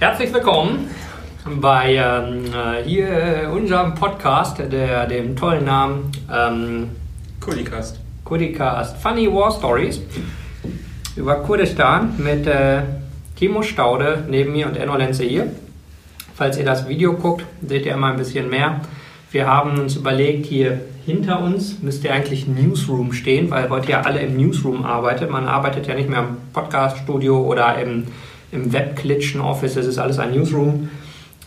Herzlich willkommen bei ähm, äh, hier unserem Podcast, der dem tollen Namen ähm, Kurdicast. Kurdicast Funny War Stories über Kurdistan mit äh, Timo Staude neben mir und Enno Lenze hier. Falls ihr das Video guckt, seht ihr immer ein bisschen mehr. Wir haben uns überlegt, hier hinter uns müsste eigentlich Newsroom stehen, weil heute ja alle im Newsroom arbeitet. Man arbeitet ja nicht mehr im Podcaststudio oder im, im Webklitschen-Office, es ist alles ein Newsroom.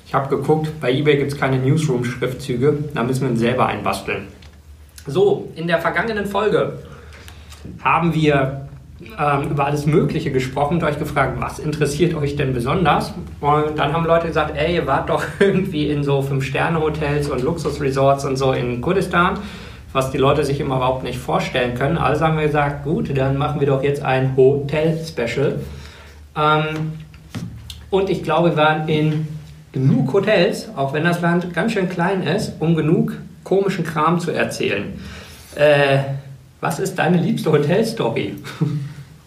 Ich habe geguckt, bei eBay gibt es keine Newsroom-Schriftzüge, da müssen wir uns selber einbasteln. So, in der vergangenen Folge haben wir ähm, über alles Mögliche gesprochen und euch gefragt, was interessiert euch denn besonders? Und dann haben Leute gesagt, ey, ihr wart doch irgendwie in so Fünf-Sterne-Hotels und Luxusresorts und so in Kurdistan, was die Leute sich immer überhaupt nicht vorstellen können. Also haben wir gesagt, gut, dann machen wir doch jetzt ein Hotel-Special. Ähm, und ich glaube, wir waren in genug Hotels, auch wenn das Land ganz schön klein ist, um genug komischen Kram zu erzählen. Äh, was ist deine liebste Hotelstory?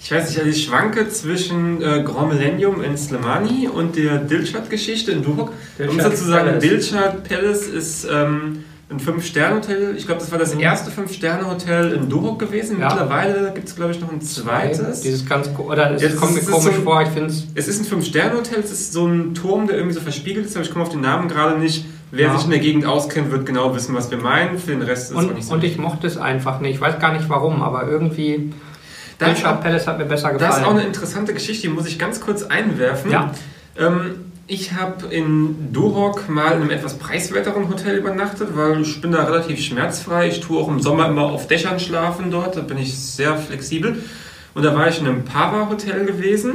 Ich weiß nicht, also ich schwanke zwischen äh, Grand Millennium in Slimani und der Dilshad-Geschichte in Duhok. Um sozusagen, Dilshad Palace ist ähm, ein Fünf-Sterne-Hotel. Ich glaube, das war das erste Fünf-Sterne-Hotel in Duhok gewesen. Ja. Mittlerweile gibt es, glaube ich, noch ein zweites. Dieses ganz, oder es Jetzt kommt mir komisch so vor, ich finde es. Es ist ein Fünf-Sterne-Hotel, es ist so ein Turm, der irgendwie so verspiegelt ist, aber ich komme auf den Namen gerade nicht. Wer ja. sich in der Gegend auskennt, wird genau wissen, was wir meinen. Für den Rest ist und, es nicht so. Und ich mochte es einfach nicht. Ich weiß gar nicht warum, aber irgendwie. Bishop Palace hat mir besser gefallen. Das ist auch eine interessante Geschichte, die muss ich ganz kurz einwerfen. Ja. Ähm, ich habe in Duhok mal in einem etwas preiswerteren Hotel übernachtet, weil ich bin da relativ schmerzfrei. Ich tue auch im Sommer immer auf Dächern schlafen dort, da bin ich sehr flexibel. Und da war ich in einem Pava-Hotel gewesen.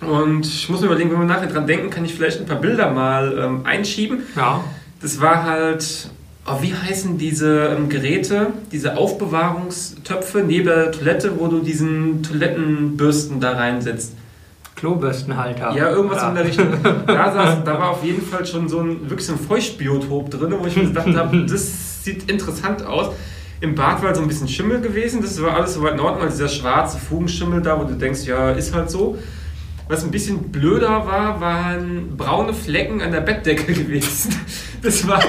Und ich muss mir überlegen, wenn wir nachher dran denken, kann ich vielleicht ein paar Bilder mal ähm, einschieben. Ja. Das war halt, oh, wie heißen diese ähm, Geräte, diese Aufbewahrungstöpfe neben der Toilette, wo du diesen Toilettenbürsten da reinsetzt? Klobürstenhalter. Ja, irgendwas ja. in der Richtung. Da, saß, da war auf jeden Fall schon so ein, wirklich so ein Feuchtbiotop drin, wo ich mir gedacht habe, das sieht interessant aus. Im Bad war so ein bisschen Schimmel gewesen, das war alles soweit in Ordnung, also dieser schwarze Fugenschimmel da, wo du denkst, ja, ist halt so. Was ein bisschen blöder war, waren braune Flecken an der Bettdecke gewesen. Das war,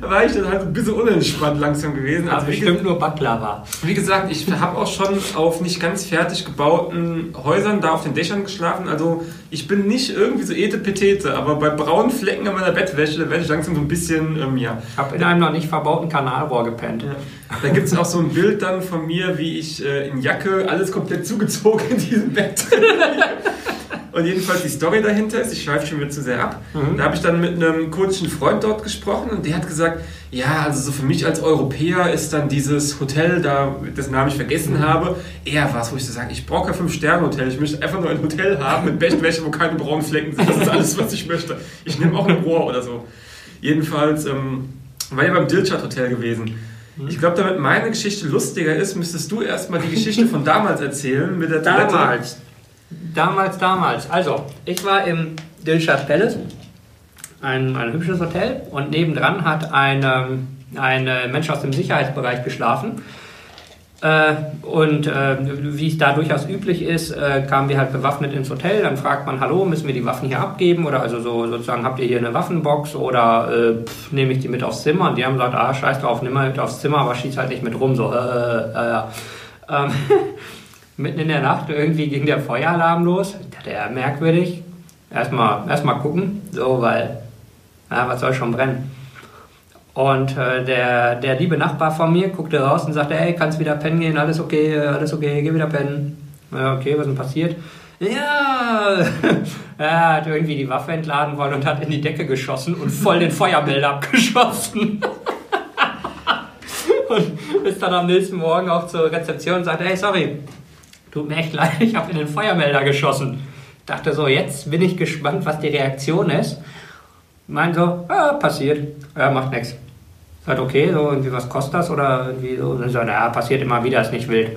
war ich dann halt ein bisschen unentspannt langsam gewesen. Also bestimmt nur war. Wie gesagt, ich habe auch schon auf nicht ganz fertig gebauten Häusern da auf den Dächern geschlafen. Also ich bin nicht irgendwie so etepetete, aber bei braunen Flecken an meiner Bettwäsche, werde ich langsam so ein bisschen, ähm, ja. Ich habe in einem noch nicht verbauten Kanalrohr gepennt. Ja. Da gibt es auch so ein Bild dann von mir, wie ich äh, in Jacke alles komplett zugezogen in diesem Bett Und jedenfalls die Story dahinter ist, ich schweife schon wieder zu sehr ab. Mhm. Da habe ich dann mit einem kurdischen Freund dort gesprochen und der hat gesagt, ja, also so für mich als Europäer ist dann dieses Hotel, da dessen Namen ich vergessen mhm. habe, eher was, wo ich so sage, ich brauche kein Fünf-Sterne-Hotel, ich möchte einfach nur ein Hotel haben mit Bettwäsche, wo keine braunen Flecken sind. Das ist alles, was ich möchte. Ich nehme auch ein Rohr oder so. Jedenfalls ähm, war ja beim Dilchat Hotel gewesen. Ich glaube, damit meine Geschichte lustiger ist, müsstest du erstmal die Geschichte von damals erzählen mit der Toilette. Damals. Damals, damals. Also, ich war im Dilshad Palace, ein, ein hübsches Hotel, und nebendran hat ein, ähm, ein Mensch aus dem Sicherheitsbereich geschlafen. Äh, und äh, wie es da durchaus üblich ist, äh, kamen wir halt bewaffnet ins Hotel. Dann fragt man, hallo, müssen wir die Waffen hier abgeben? Oder also so sozusagen, habt ihr hier eine Waffenbox oder äh, nehme ich die mit aufs Zimmer? Und die haben gesagt, ah, scheiß drauf, nimm mal mit aufs Zimmer, aber schieß halt nicht mit rum. So, äh, äh. Ähm, mitten in der Nacht irgendwie ging der Feueralarm los. Ich dachte, ja, merkwürdig. Erstmal erst mal gucken, so, weil, ja, was soll schon brennen? Und äh, der, der liebe Nachbar von mir guckte raus und sagte, hey, kannst wieder pennen gehen, alles okay, alles okay, geh wieder pennen. Ja, okay, was ist denn passiert? Ja, er hat irgendwie die Waffe entladen wollen und hat in die Decke geschossen und voll den Feuermelder abgeschossen. und ist dann am nächsten Morgen auch zur Rezeption und sagte, hey, sorry, tut mir echt leid, ich habe in den Feuermelder geschossen. Dachte so, jetzt bin ich gespannt, was die Reaktion ist. Mein so, ja, passiert, ja, macht nichts. Sagt, okay, so irgendwie, was kostet das? Oder irgendwie so, und so, naja, passiert immer wieder, ist nicht wild.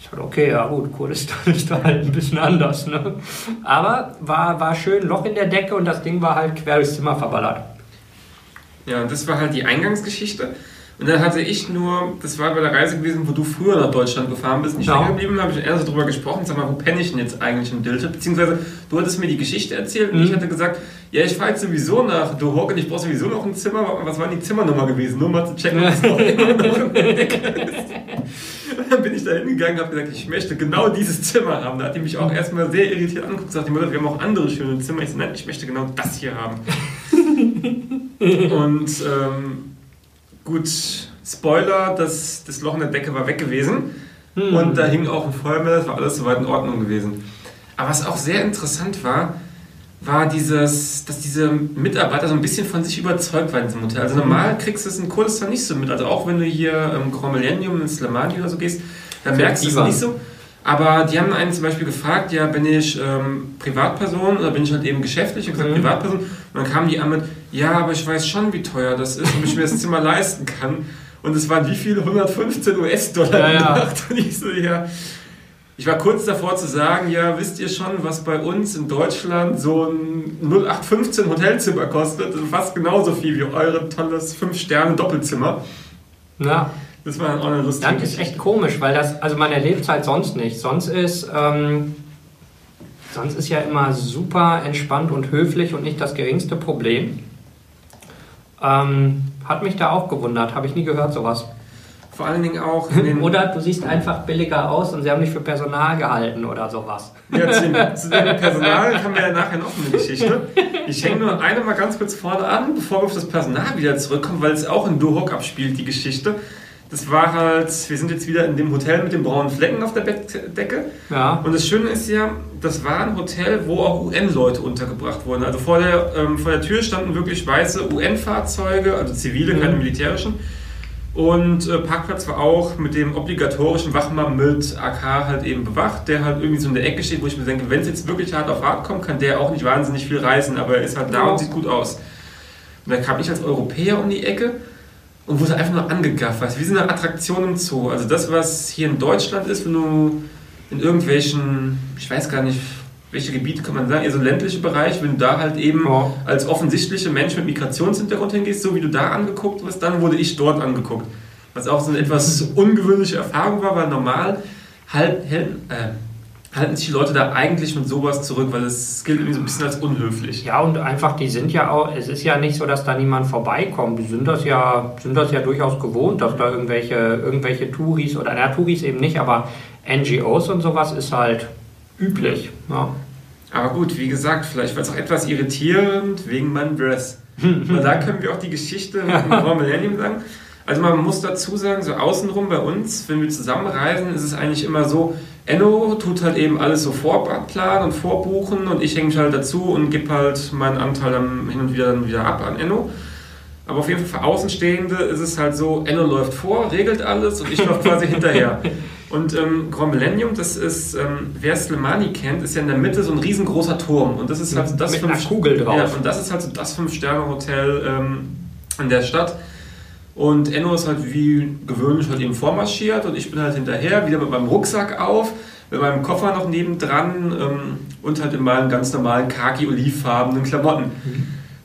Ich sag, okay, ja gut, Kurdistan ist da halt ein bisschen anders, ne? Aber war, war schön, Loch in der Decke und das Ding war halt quer durchs Zimmer verballert. Ja, das war halt die Eingangsgeschichte. Und dann hatte ich nur, das war bei der Reise gewesen, wo du früher nach Deutschland gefahren bist, nicht ja. länger geblieben, habe ich eher so drüber gesprochen, sag mal, wo penne ich denn jetzt eigentlich in Dilte? Beziehungsweise, du hattest mir die Geschichte erzählt und mhm. ich hatte gesagt, ja, ich fahre jetzt sowieso nach Du und ich brauche sowieso noch ein Zimmer. Was war die Zimmernummer gewesen? Nur mal zu checken, ob es noch immer noch im ist. Und dann bin ich da hingegangen und habe gesagt, ich möchte genau dieses Zimmer haben. Da hat die mich auch erstmal sehr irritiert angeguckt und gesagt, wir haben auch andere schöne Zimmer. Ich so, nein, ich möchte genau das hier haben. und ähm, Gut, Spoiler, das, das Loch in der Decke war weg gewesen. Hm. Und da hing auch ein Feuerwehr, das war alles soweit in Ordnung gewesen. Aber was auch sehr interessant war, war dieses, dass diese Mitarbeiter so ein bisschen von sich überzeugt waren in diesem Hotel. Also normal kriegst du es in Kurdistan nicht so mit. Also auch wenn du hier im Grand Millennium in Slamani oder so gehst, da merkst du es nicht so. Aber die haben einen zum Beispiel gefragt, ja, bin ich ähm, Privatperson oder bin ich halt eben geschäftlich? Und gesagt, mhm. Privatperson. Und dann kamen die an mit, ja, aber ich weiß schon, wie teuer das ist, ob ich mir das Zimmer leisten kann. Und es waren wie viele? 115 US-Dollar ja, ja. Und ich so, ja. Ich war kurz davor zu sagen, ja, wisst ihr schon, was bei uns in Deutschland so ein 0815 Hotelzimmer kostet? Fast genauso viel wie eure tolles 5-Sterne-Doppelzimmer. Ja. Das war auch eine lustige Das ist echt komisch, weil das, also man erlebt es halt sonst nicht. Sonst ist, ähm, sonst ist ja immer super entspannt und höflich und nicht das geringste Problem. Ähm, hat mich da auch gewundert, habe ich nie gehört sowas. Vor allen Dingen auch. oder du siehst einfach billiger aus und sie haben dich für Personal gehalten oder sowas. Ja, zu dem, zu dem Personal haben wir ja nachher noch eine Geschichte. Ich hänge nur eine mal ganz kurz vorne an, bevor wir auf das Personal wieder zurückkommen, weil es auch in Duhok abspielt, die Geschichte das war halt, wir sind jetzt wieder in dem Hotel mit den braunen Flecken auf der Bettdecke. Ja. Und das Schöne ist ja, das war ein Hotel, wo auch UN-Leute untergebracht wurden. Also vor der, ähm, vor der Tür standen wirklich weiße UN-Fahrzeuge, also zivile, mhm. keine militärischen. Und äh, Parkplatz war auch mit dem obligatorischen Wachmann mit AK halt eben bewacht, der halt irgendwie so in der Ecke steht, wo ich mir denke, wenn es jetzt wirklich hart auf hart kommt, kann der auch nicht wahnsinnig viel reißen, aber er ist halt da ja. und sieht gut aus. Und da kam ich als Europäer um die Ecke und wurde einfach nur angegafft. Weißt, wie so eine Attraktion im Zoo. Also das, was hier in Deutschland ist, wenn du in irgendwelchen, ich weiß gar nicht, welche Gebiete kann man sagen, eher so ländliche Bereich, wenn du da halt eben ja. als offensichtlicher Mensch mit Migrationshintergrund hingehst, so wie du da angeguckt wirst, dann wurde ich dort angeguckt. Was auch so eine etwas ungewöhnliche Erfahrung war, weil normal halt, äh, halten sich die Leute da eigentlich mit sowas zurück, weil es gilt irgendwie so ein bisschen als unhöflich. Ja, und einfach, die sind ja auch, es ist ja nicht so, dass da niemand vorbeikommt. Die sind das ja, sind das ja durchaus gewohnt, dass da irgendwelche, irgendwelche Touris oder, na, Touris eben nicht, aber NGOs und sowas ist halt üblich. Ja. Aber gut, wie gesagt, vielleicht war es auch etwas irritierend wegen meinem Dress. Weil da können wir auch die Geschichte mit dem Grand Millennium sagen. Also man muss dazu sagen, so außenrum bei uns, wenn wir zusammenreisen, ist es eigentlich immer so, Enno tut halt eben alles so vorplanen und vorbuchen und ich hänge mich halt dazu und gebe halt meinen Anteil dann hin und wieder dann wieder ab an Enno. Aber auf jeden Fall für Außenstehende ist es halt so, Enno läuft vor, regelt alles und ich laufe quasi hinterher. Und ähm, Grand Millennium, das ist, ähm, wer Slimani kennt, ist ja in der Mitte so ein riesengroßer Turm. Und das ist halt so das Mit fünf, Kugel drauf. Ja, und das ist halt so das Fünf-Sterne-Hotel ähm, in der Stadt. Und Enno ist halt wie gewöhnlich halt eben vormarschiert und ich bin halt hinterher, wieder mit meinem Rucksack auf, mit meinem Koffer noch nebendran ähm, und halt in meinen ganz normalen khaki-olivfarbenen Klamotten.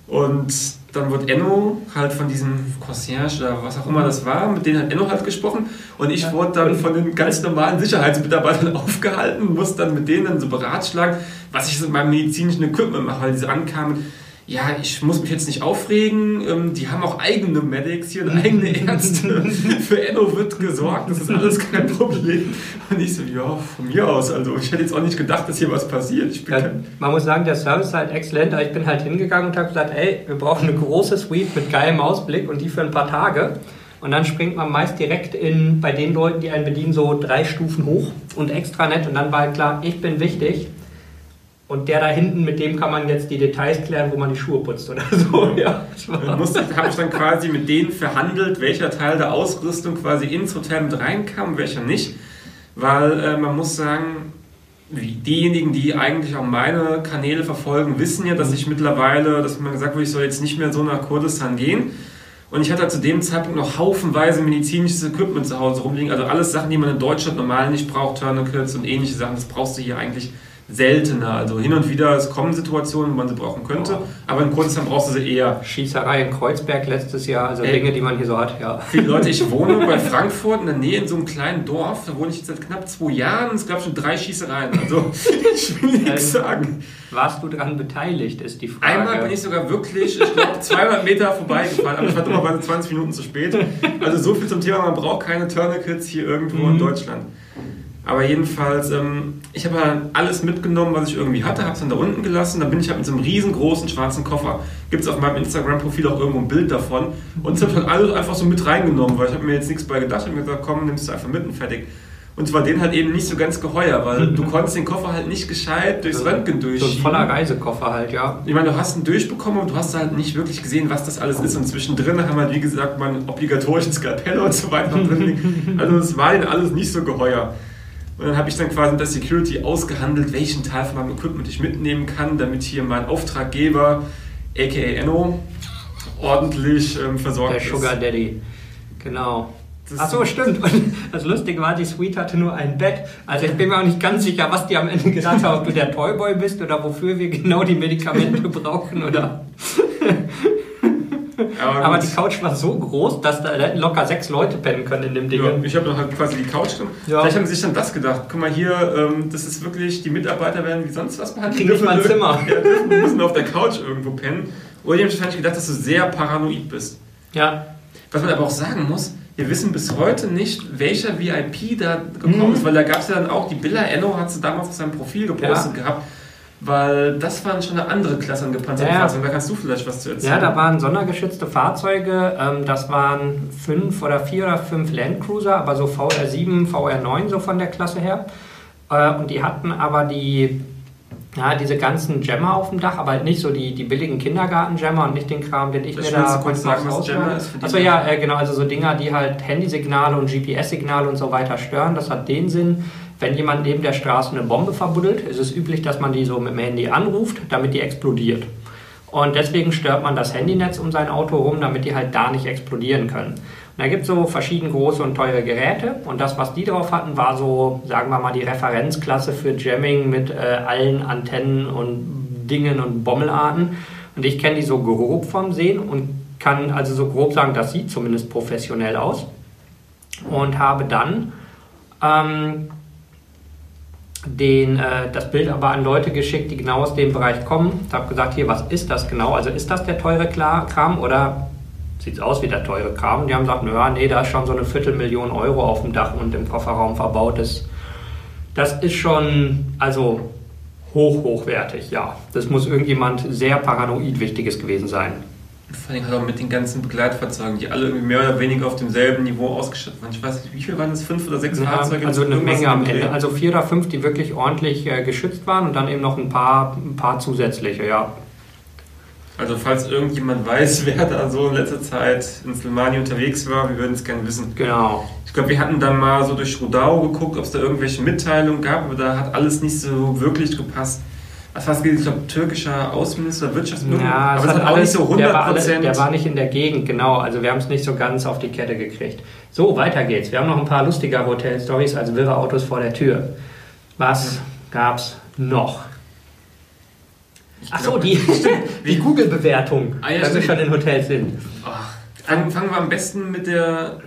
Und dann wird Enno halt von diesem Concierge oder was auch immer das war, mit denen hat Enno halt gesprochen und ich wurde dann von den ganz normalen Sicherheitsmitarbeitern aufgehalten, muss dann mit denen dann so beratschlagen, was ich so mit meinem medizinischen Equipment mache, weil diese ankamen ja, ich muss mich jetzt nicht aufregen, ähm, die haben auch eigene Medics hier und eigene Ärzte. Für Enno wird gesorgt, das ist alles kein Problem. Und ich so, ja, von mir aus, also ich hätte jetzt auch nicht gedacht, dass hier was passiert. Ja, man muss sagen, der Service ist halt exzellent, aber ich bin halt hingegangen und habe gesagt, ey, wir brauchen eine große Suite mit geilem Ausblick und die für ein paar Tage. Und dann springt man meist direkt in, bei den Leuten, die einen bedienen, so drei Stufen hoch und extra nett. Und dann war halt klar, ich bin wichtig und der da hinten, mit dem kann man jetzt die Details klären, wo man die Schuhe putzt oder so. Ja, habe ich dann quasi mit denen verhandelt, welcher Teil der Ausrüstung quasi ins Hotel mit reinkam, welcher nicht. Weil äh, man muss sagen, diejenigen, die eigentlich auch meine Kanäle verfolgen, wissen ja, dass ich mittlerweile, dass man gesagt wurde, ich soll jetzt nicht mehr so nach Kurdistan gehen. Und ich hatte halt zu dem Zeitpunkt noch haufenweise medizinisches Equipment zu Hause rumliegen. Also alles Sachen, die man in Deutschland normal nicht braucht, Tourniquets und ähnliche Sachen, das brauchst du hier eigentlich seltener. Also hin und wieder, es kommen Situationen, wo man sie brauchen könnte, oh. aber in Kurdistan brauchst du sie eher. Schießerei in Kreuzberg letztes Jahr, also Ey, Dinge, die man hier so hat, ja. Viele Leute, ich wohne bei Frankfurt in der Nähe in so einem kleinen Dorf, da wohne ich jetzt seit knapp zwei Jahren und es gab schon drei Schießereien. Also ich will nichts sagen. Warst du daran beteiligt, ist die Frage. Einmal bin ich sogar wirklich, ich glaube, 200 Meter vorbeigefahren, aber ich war dummerweise 20 Minuten zu spät. Also so viel zum Thema, man braucht keine Tourniquets hier irgendwo mhm. in Deutschland. Aber jedenfalls, ähm, ich habe halt alles mitgenommen, was ich irgendwie hatte, habe es dann da unten gelassen. Dann bin ich halt mit so einem riesengroßen schwarzen Koffer. Gibt es auf meinem Instagram-Profil auch irgendwo ein Bild davon. Und das habe ich halt alles einfach so mit reingenommen, weil ich habe mir jetzt nichts bei gedacht. Ich habe mir gesagt, komm, nimmst du einfach mit und fertig. Und zwar den halt eben nicht so ganz geheuer, weil du konntest den Koffer halt nicht gescheit durchs Röntgen durchschieben. So ein voller Reisekoffer halt, ja. Ich meine, du hast ihn durchbekommen und du hast halt nicht wirklich gesehen, was das alles ist. Und zwischendrin haben wir, halt, wie gesagt, mal einen obligatorischen Skalpell und so weiter drin. Also es war ihnen alles nicht so geheuer. Und dann habe ich dann quasi mit der Security ausgehandelt, welchen Teil von meinem Equipment ich mitnehmen kann, damit hier mein Auftraggeber, aka Enno, ordentlich ähm, versorgt der ist. Der Sugar Daddy, genau. Ach so, stimmt. Und das Lustige war, die Suite hatte nur ein Bett. Also ich bin mir auch nicht ganz sicher, was die am Ende gesagt haben, ob du der Toyboy bist oder wofür wir genau die Medikamente brauchen oder aber, aber die Couch war so groß, dass da hätten locker sechs Leute pennen können in dem Ding. Ja, ich habe dann halt quasi die Couch genommen. Ja. Vielleicht haben sie sich dann das gedacht. Guck mal hier, ähm, das ist wirklich, die Mitarbeiter werden wie sonst was behandelt. Kriegen nicht mal ein Zimmer. Ja, müssen auf der Couch irgendwo pennen. Oder die haben wahrscheinlich gedacht, dass du sehr paranoid bist. Ja. Was man aber auch sagen muss, wir wissen bis heute nicht, welcher VIP da gekommen mhm. ist, weil da gab es ja dann auch, die Billa Enno hat sie damals auf seinem Profil gepostet ja. gehabt weil das waren schon eine andere Klasse an gepanzerten ja, Fahrzeugen. Da kannst du vielleicht was zu erzählen. Ja, da waren sondergeschützte Fahrzeuge. Ähm, das waren fünf oder vier oder fünf Landcruiser, aber so VR7, VR9 so von der Klasse her. Äh, und die hatten aber die, ja, diese ganzen Jammer auf dem Dach, aber halt nicht so die, die billigen Kindergarten-Jammer und nicht den Kram, den ich das mir da kurz sagen, was Jammer ist. Achso, ja, äh, genau, also so Dinger, die halt Handysignale und GPS-Signale und so weiter stören. Das hat den Sinn. Wenn jemand neben der Straße eine Bombe verbuddelt, ist es üblich, dass man die so mit dem Handy anruft, damit die explodiert. Und deswegen stört man das Handynetz um sein Auto rum, damit die halt da nicht explodieren können. Und da gibt es so verschieden große und teure Geräte und das, was die drauf hatten, war so, sagen wir mal, die Referenzklasse für Jamming mit äh, allen Antennen und Dingen und Bommelarten. Und ich kenne die so grob vom Sehen und kann also so grob sagen, das sieht zumindest professionell aus. Und habe dann ähm, den, äh, das Bild aber an Leute geschickt, die genau aus dem Bereich kommen. Ich habe gesagt, hier, was ist das genau? Also ist das der teure Kram oder sieht es aus wie der teure Kram? Und die haben gesagt, naja, nee, da ist schon so eine Viertelmillion Euro auf dem Dach und im Kofferraum verbaut. Das, das ist schon, also hoch, hochwertig, ja. Das muss irgendjemand sehr paranoid Wichtiges gewesen sein. Vor allem halt auch mit den ganzen Begleitfahrzeugen, die alle mehr oder weniger auf demselben Niveau ausgestattet waren. Ich weiß nicht, wie viele waren es? Fünf oder sechs ja, Fahrzeuge? Also eine Menge am Ende. Also vier oder fünf, die wirklich ordentlich äh, geschützt waren und dann eben noch ein paar, ein paar zusätzliche, ja. Also falls irgendjemand weiß, wer da so in letzter Zeit in Slimani unterwegs war, wir würden es gerne wissen. Genau. Ich glaube, wir hatten dann mal so durch Rudau geguckt, ob es da irgendwelche Mitteilungen gab, aber da hat alles nicht so wirklich gepasst was war es, ich glaube, türkischer Außenminister, Wirtschaftsminister, ja, aber es hat, hat auch nicht so 100 der war, alles, der war nicht in der Gegend, genau. Also wir haben es nicht so ganz auf die Kette gekriegt. So, weiter geht's. Wir haben noch ein paar lustige Hotel-Stories, also wirre Autos vor der Tür. Was ja. gab's noch? Achso, die, die Google-Bewertung, ah, ja, wenn wir schon in Hotels sind. Ach, fangen wir am besten mit der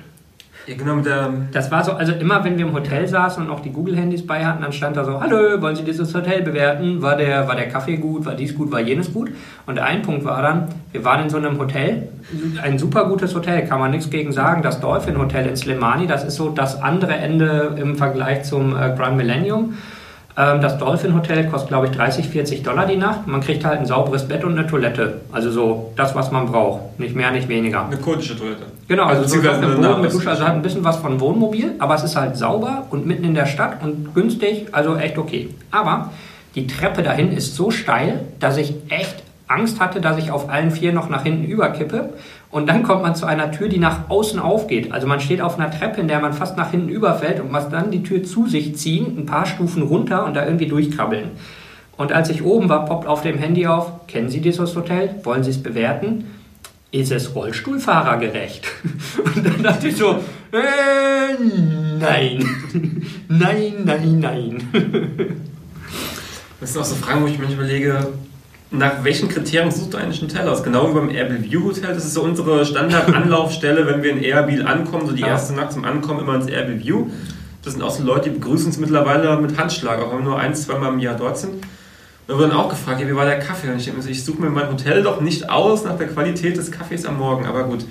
ja, genau, mit der das war so, also immer wenn wir im Hotel saßen und auch die Google-Handys bei hatten, dann stand da so, hallo, wollen Sie dieses Hotel bewerten? War der, war der Kaffee gut? War dies gut? War jenes gut? Und ein Punkt war dann, wir waren in so einem Hotel, ein super gutes Hotel, kann man nichts gegen sagen, das Dolphin Hotel in Slimani, das ist so das andere Ende im Vergleich zum äh, Grand Millennium. Ähm, das Dolphin Hotel kostet, glaube ich, 30, 40 Dollar die Nacht. Man kriegt halt ein sauberes Bett und eine Toilette. Also so das, was man braucht. Nicht mehr, nicht weniger. Eine kurdische Toilette. Genau, also, also so auf Boden mit Dusche. Also hat ein bisschen was von Wohnmobil, aber es ist halt sauber und mitten in der Stadt und günstig. Also echt okay. Aber die Treppe dahin ist so steil, dass ich echt Angst hatte, dass ich auf allen vier noch nach hinten überkippe. Und dann kommt man zu einer Tür, die nach außen aufgeht. Also man steht auf einer Treppe, in der man fast nach hinten überfällt und muss dann die Tür zu sich ziehen, ein paar Stufen runter und da irgendwie durchkrabbeln. Und als ich oben war, poppt auf dem Handy auf, kennen Sie dieses Hotel? Wollen Sie es bewerten? Ist es Rollstuhlfahrergerecht? Und dann dachte ich so, äh, nein, nein, nein, nein. Das sind auch so Fragen, wo ich mir überlege, nach welchen Kriterien suchst du eigentlich ein Hotel aus? Genau wie beim Airbnb Hotel. Das ist so unsere Standard-Anlaufstelle, wenn wir in Airbnb ankommen, so die ja. erste Nacht zum Ankommen immer ins Airbnb. Das sind auch so Leute, die begrüßen uns mittlerweile mit Handschlag, auch wenn wir nur ein, zweimal im Jahr dort sind. Und da wurde dann auch gefragt, ja, wie war der Kaffee? Und ich denke mir so, ich suche mir mein Hotel doch nicht aus nach der Qualität des Kaffees am Morgen. Aber gut,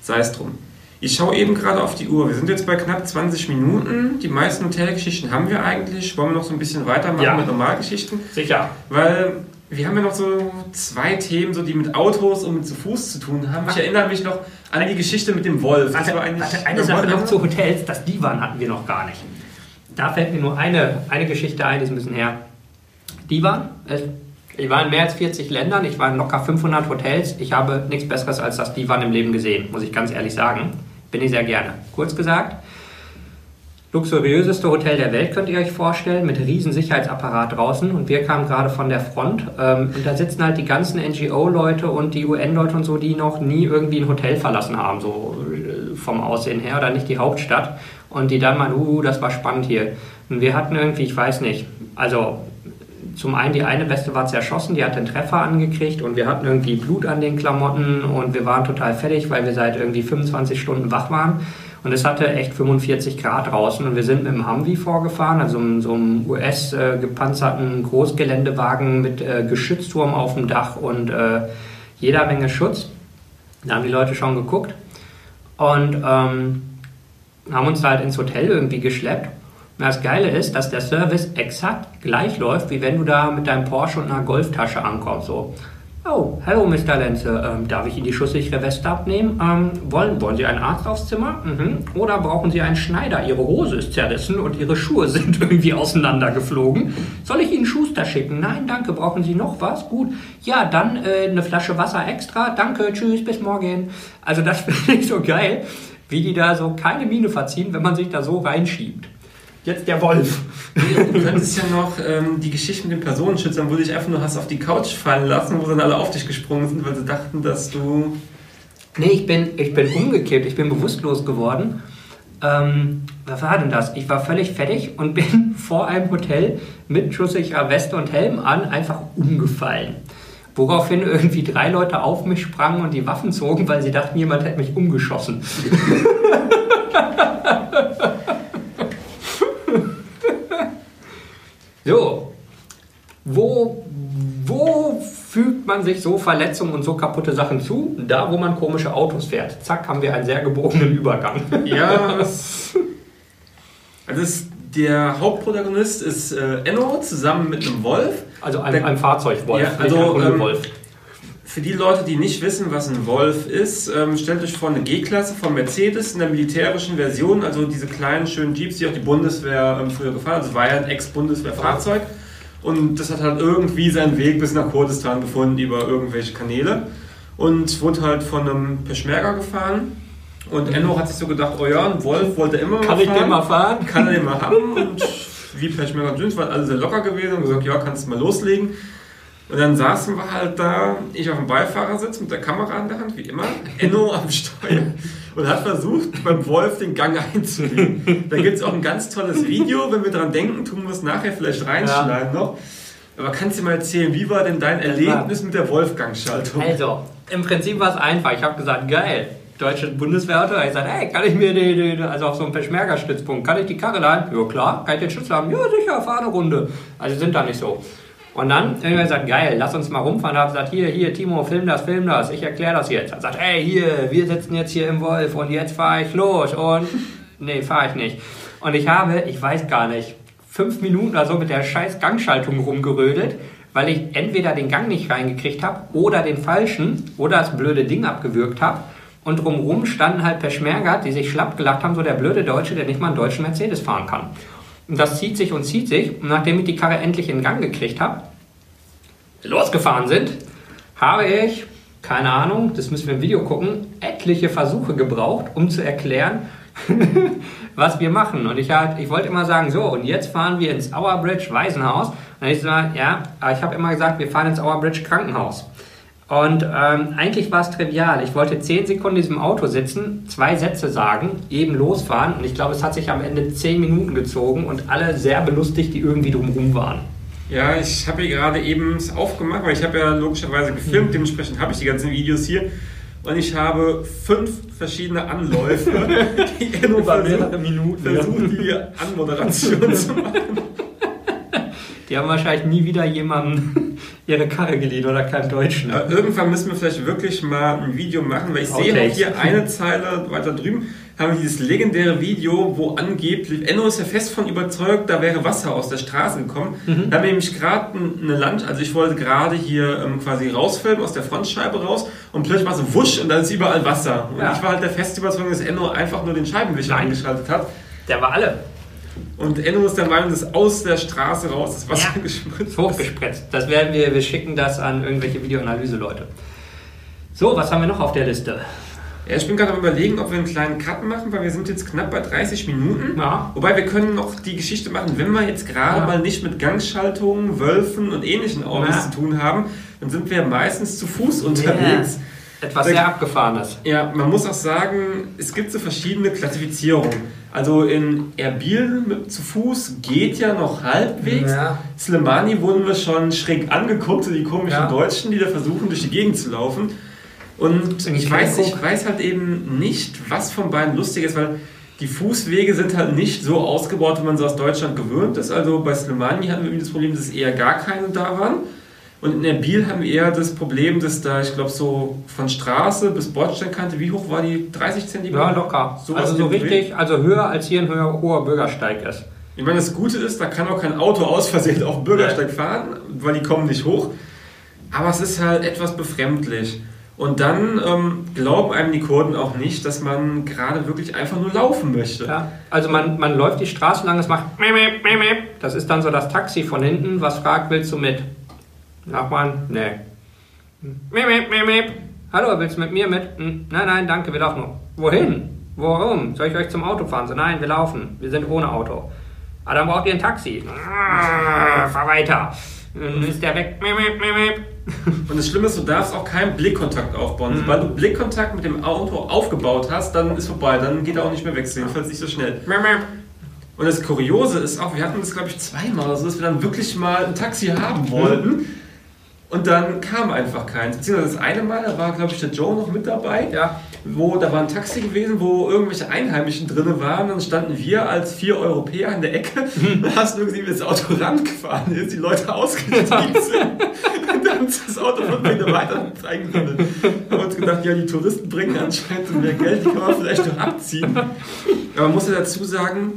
sei es drum. Ich schaue eben gerade auf die Uhr. Wir sind jetzt bei knapp 20 Minuten. Die meisten Hotelgeschichten haben wir eigentlich. Wollen wir noch so ein bisschen weitermachen ja. mit Normalgeschichten? Sicher. Weil wir haben ja noch so zwei Themen, so die mit Autos und mit zu Fuß zu tun haben. Ich erinnere mich noch an die Geschichte mit dem Wolf. Warte, warte, eine Sache noch zu Hotels, das Divan hatten wir noch gar nicht. Da fällt mir nur eine, eine Geschichte ein, die ist ein bisschen her. Divan, ich war in mehr als 40 Ländern, ich war in locker 500 Hotels. Ich habe nichts Besseres als das Divan im Leben gesehen, muss ich ganz ehrlich sagen. Bin ich sehr gerne. Kurz gesagt, luxuriöseste Hotel der Welt, könnt ihr euch vorstellen, mit riesen Sicherheitsapparat draußen. Und wir kamen gerade von der Front. Ähm, und da sitzen halt die ganzen NGO-Leute und die UN-Leute und so, die noch nie irgendwie ein Hotel verlassen haben, so äh, vom Aussehen her, oder nicht die Hauptstadt. Und die dann mal, uh, das war spannend hier. Und wir hatten irgendwie, ich weiß nicht, also zum einen die eine Beste war zerschossen, die hat den Treffer angekriegt und wir hatten irgendwie Blut an den Klamotten und wir waren total fertig, weil wir seit irgendwie 25 Stunden wach waren. Und es hatte echt 45 Grad draußen und wir sind mit dem Humvee vorgefahren, also so einem US-gepanzerten Großgeländewagen mit äh, Geschützturm auf dem Dach und äh, jeder Menge Schutz. Da haben die Leute schon geguckt und ähm, haben uns halt ins Hotel irgendwie geschleppt. Und das Geile ist, dass der Service exakt gleich läuft, wie wenn du da mit deinem Porsche und einer Golftasche ankommst. So, Oh, hallo Mr. Lenze, ähm, darf ich Ihnen die schusssichere Weste abnehmen? Ähm, wollen, wollen Sie einen Arzt aufs Zimmer? Mhm. Oder brauchen Sie einen Schneider? Ihre Hose ist zerrissen und Ihre Schuhe sind irgendwie auseinandergeflogen. Soll ich Ihnen Schuster schicken? Nein, danke. Brauchen Sie noch was? Gut. Ja, dann äh, eine Flasche Wasser extra. Danke, tschüss, bis morgen. Also das finde ich so geil, wie die da so keine Miene verziehen, wenn man sich da so reinschiebt. Jetzt der Wolf. Du könntest ja noch ähm, die Geschichte mit den Personenschützern, wo du dich einfach nur hast auf die Couch fallen lassen, wo dann alle auf dich gesprungen sind, weil sie dachten, dass du. Nee, ich bin, ich bin umgekippt, ich bin bewusstlos geworden. Ähm, was war denn das? Ich war völlig fertig und bin vor einem Hotel mit schusssicherer Weste und Helm an einfach umgefallen. Woraufhin irgendwie drei Leute auf mich sprangen und die Waffen zogen, weil sie dachten, jemand hätte mich umgeschossen. So, wo, wo fügt man sich so Verletzungen und so kaputte Sachen zu? Da, wo man komische Autos fährt. Zack, haben wir einen sehr gebogenen Übergang. Ja, also ist, der Hauptprotagonist ist äh, Enno zusammen mit einem Wolf. Also einem, einem Fahrzeugwolf, ja, also, ähm, Wolf. Für die Leute, die nicht wissen, was ein Wolf ist, ähm, stellt euch vor eine G-Klasse von Mercedes in der militärischen Version, also diese kleinen schönen Jeeps, die auch die Bundeswehr ähm, früher gefahren hat. Also war ja ein Ex-Bundeswehrfahrzeug. Und das hat halt irgendwie seinen Weg bis nach Kurdistan gefunden über irgendwelche Kanäle. Und wurde halt von einem Peschmerga gefahren. Und Enno hat sich so gedacht, oh ja, ein Wolf wollte immer mal Kann fahren. Kann ich den mal fahren? Kann er den mal haben. Und wie Peschmerga sind, waren alle sehr locker gewesen und gesagt, ja, kannst du mal loslegen. Und dann saßen wir halt da, ich auf dem Beifahrersitz mit der Kamera in der Hand, wie immer, Enno am Steuer und hat versucht, beim Wolf den Gang einzulegen. Da gibt es auch ein ganz tolles Video, wenn wir daran denken, tun wir es nachher vielleicht reinschneiden ja. noch. Aber kannst du mal erzählen, wie war denn dein Erlebnis mit der Wolfgangschaltung? Also, im Prinzip war es einfach. Ich habe gesagt, geil, deutsche Bundeswehrauto. Ich gesagt, hey, kann ich mir die, also auf so einem Peschmerga-Stützpunkt, kann ich die Karre leihen? Ja klar, kann ich den Schutz haben? Ja sicher, fahr eine Runde. Also sind da nicht so. Und dann irgendwann gesagt, geil, lass uns mal rumfahren. Da habe gesagt, hier, hier, Timo, film das, film das, ich erkläre das jetzt. Er sagt, ey, hier, wir sitzen jetzt hier im Wolf und jetzt fahre ich los. Und nee, fahre ich nicht. Und ich habe, ich weiß gar nicht, fünf Minuten oder so mit der scheiß Gangschaltung rumgerödelt, weil ich entweder den Gang nicht reingekriegt habe oder den falschen oder das blöde Ding abgewürgt habe. Und drumherum standen halt Peschmerga, die sich schlapp gelacht haben, so der blöde Deutsche, der nicht mal einen deutschen Mercedes fahren kann. Und das zieht sich und zieht sich. Und nachdem ich die Karre endlich in Gang gekriegt habe, losgefahren sind, habe ich, keine Ahnung, das müssen wir im Video gucken, etliche Versuche gebraucht, um zu erklären, was wir machen. Und ich, halt, ich wollte immer sagen, so, und jetzt fahren wir ins Our Bridge Waisenhaus. Und ich sage, ja, aber ich habe immer gesagt, wir fahren ins Our Bridge Krankenhaus. Und ähm, eigentlich war es trivial. Ich wollte zehn Sekunden in diesem Auto sitzen, zwei Sätze sagen, eben losfahren. Und ich glaube, es hat sich am Ende zehn Minuten gezogen und alle sehr belustigt, die irgendwie drumherum waren. Ja, ich habe hier gerade eben es aufgemacht, weil ich habe ja logischerweise gefilmt, dementsprechend habe ich die ganzen Videos hier. Und ich habe fünf verschiedene Anläufe, die Enno versucht, Minuten. versucht, die Anmoderation zu machen. Die haben wahrscheinlich nie wieder jemandem ihre Karre geliehen oder kein Deutschen. Aber irgendwann müssen wir vielleicht wirklich mal ein Video machen, weil ich sehe noch Outtakes. hier eine Zeile weiter drüben, haben wir dieses legendäre Video, wo angeblich, Enno ist ja fest von überzeugt, da wäre Wasser aus der Straße gekommen. Mhm. Da haben wir nämlich gerade eine Land, also ich wollte gerade hier ähm, quasi rausfilmen, aus der Frontscheibe raus und plötzlich war so wusch und dann ist überall Wasser. Und Ja. ich war halt der festen Überzeugung, dass Enno einfach nur den Scheibenwischer eingeschaltet hat. Der war alle. Und Enno ist der Meinung, dass aus der Straße raus das Wasser Ja. gespritzt Ist hochgespritzt. Das werden wir, wir schicken das an irgendwelche Videoanalyse-Leute. So, was haben wir noch auf der Liste? Ja, ich bin gerade am überlegen, ob wir einen kleinen Cut machen, weil wir sind jetzt knapp bei 30 Minuten. Ja. Wobei wir können noch die Geschichte machen, wenn wir jetzt gerade Ja. mal nicht mit Gangschaltungen, Wölfen und ähnlichen Autos Ja. zu tun haben, dann sind wir meistens zu Fuß unterwegs. Etwas Da- sehr Abgefahrenes. Ja, man muss auch sagen, es gibt so verschiedene Klassifizierungen. Also in Erbil mit zu Fuß geht ja noch halbwegs. Ja. Slimani wurden wir schon schräg angeguckt, so die komischen Ja. Deutschen, die da versuchen, durch die Gegend zu laufen. Und ich weiß, ich weiß halt eben nicht, was von beiden lustig ist, weil die Fußwege sind halt nicht so ausgebaut, wie man so aus Deutschland gewöhnt ist. Also bei Slimani hatten wir das Problem, dass eher gar keine da waren. Und in Erbil haben wir eher das Problem, dass da, ich glaube, so von Straße bis Bordsteinkante, wie hoch war die? 30 Zentimeter? Ja, locker. Also so dem Dreh? richtig, also höher als hier ein höher, hoher Bürgersteig ist. Ich meine, das Gute ist, da kann auch kein Auto aus Versehen auf dem Bürgersteig fahren, weil die kommen nicht hoch. Aber es ist halt etwas befremdlich. Und dann ähm, glauben einem die Kurden auch nicht, dass man gerade wirklich einfach nur laufen möchte. Ja, also man, man läuft die Straße lang, es macht. Das ist dann so das Taxi von hinten, was fragt, willst du mit? Nachbarn, nee. Miep, miep, miep, miep. Hallo, willst du mit mir mit? Hm, Nein, nein, danke, wir laufen nur. Wohin? Warum? Soll ich euch zum Auto fahren? So, nein, wir laufen. Wir sind ohne Auto. Ah, dann braucht ihr ein Taxi. Ah, fahr weiter. Dann ist der weg. Miep, miep, miep. Und das Schlimme ist, du darfst auch keinen Blickkontakt aufbauen. Mhm. Sobald du Blickkontakt mit dem Auto aufgebaut hast, dann ist vorbei. Dann geht er auch nicht mehr weg. Jedenfalls nicht so schnell. Und das Kuriose ist auch, wir hatten das glaube ich zweimal, so dass wir dann wirklich mal ein Taxi haben wollten. Und dann kam einfach keins. Beziehungsweise das eine Mal, da war glaube ich der Joe noch mit dabei, Ja, wo da war ein Taxi gewesen, wo irgendwelche Einheimischen drin waren. Dann standen wir als vier Europäer in der Ecke und hast nur gesehen, wie das Auto rangefahren ist, die Leute ausgestiegen sind. Und dann ist das Auto von wieder weiter reingegangen. Haben uns gedacht, ja, die Touristen bringen anscheinend mehr Geld, die kann man vielleicht noch abziehen. Aber man muss ja dazu sagen,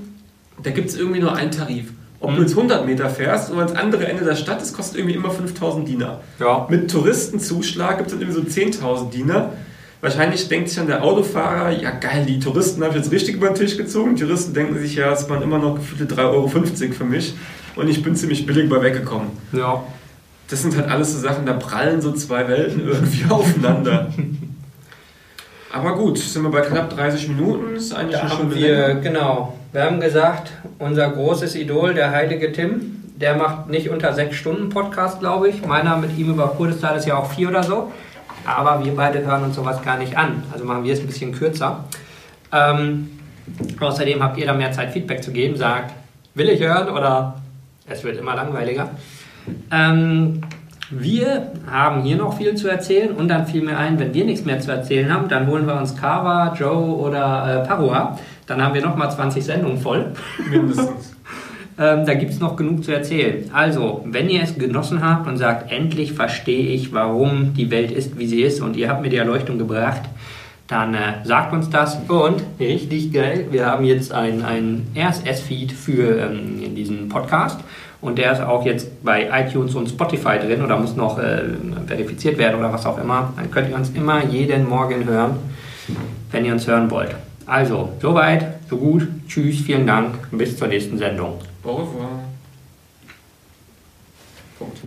da gibt es irgendwie nur einen Tarif. Ob du jetzt 100 Meter fährst und ans andere Ende der Stadt ist, kostet irgendwie immer 5000 Dinar. ja. Mit Touristenzuschlag gibt es dann irgendwie so 10.000 Dinar. Wahrscheinlich denkt sich dann der Autofahrer, ja geil, die Touristen habe ich jetzt richtig über den Tisch gezogen. Die Touristen denken sich, ja, es waren immer noch gefühlte 3,50 Euro für mich und ich bin ziemlich billig bei weggekommen. ja. Das sind halt alles so Sachen, da prallen so zwei Welten irgendwie aufeinander. Aber gut, sind wir bei knapp 30 Minuten, ist eigentlich Da eine haben wir, genau, wir haben gesagt, unser großes Idol, der heilige Tim, der macht nicht unter sechs Stunden Podcast, glaube ich. Meiner mit ihm über Kurdistan ist ja auch vier oder so. Aber wir beide hören uns sowas gar nicht an. Also machen wir es ein bisschen kürzer. Ähm, außerdem habt ihr da mehr Zeit, Feedback zu geben. Sagt, will ich hören oder es wird immer langweiliger. Ähm, wir haben hier noch viel zu erzählen und dann fiel mir ein, wenn wir nichts mehr zu erzählen haben, dann holen wir uns Kava, Joe oder äh, Parua. Dann haben wir nochmal 20 Sendungen voll. Mindestens. Ähm, da gibt es noch genug zu erzählen. Also, wenn ihr es genossen habt und sagt, endlich verstehe ich, warum die Welt ist, wie sie ist und ihr habt mir die Erleuchtung gebracht, dann äh, sagt uns das. Und richtig geil, wir haben jetzt einen RSS-Feed für ähm, diesen Podcast. Und der ist auch jetzt bei iTunes und Spotify drin oder muss noch äh, verifiziert werden oder was auch immer. Dann könnt ihr uns immer jeden Morgen hören, wenn ihr uns hören wollt. Also, soweit, so gut. Tschüss, vielen Dank. Bis zur nächsten Sendung. Au revoir. Punkt.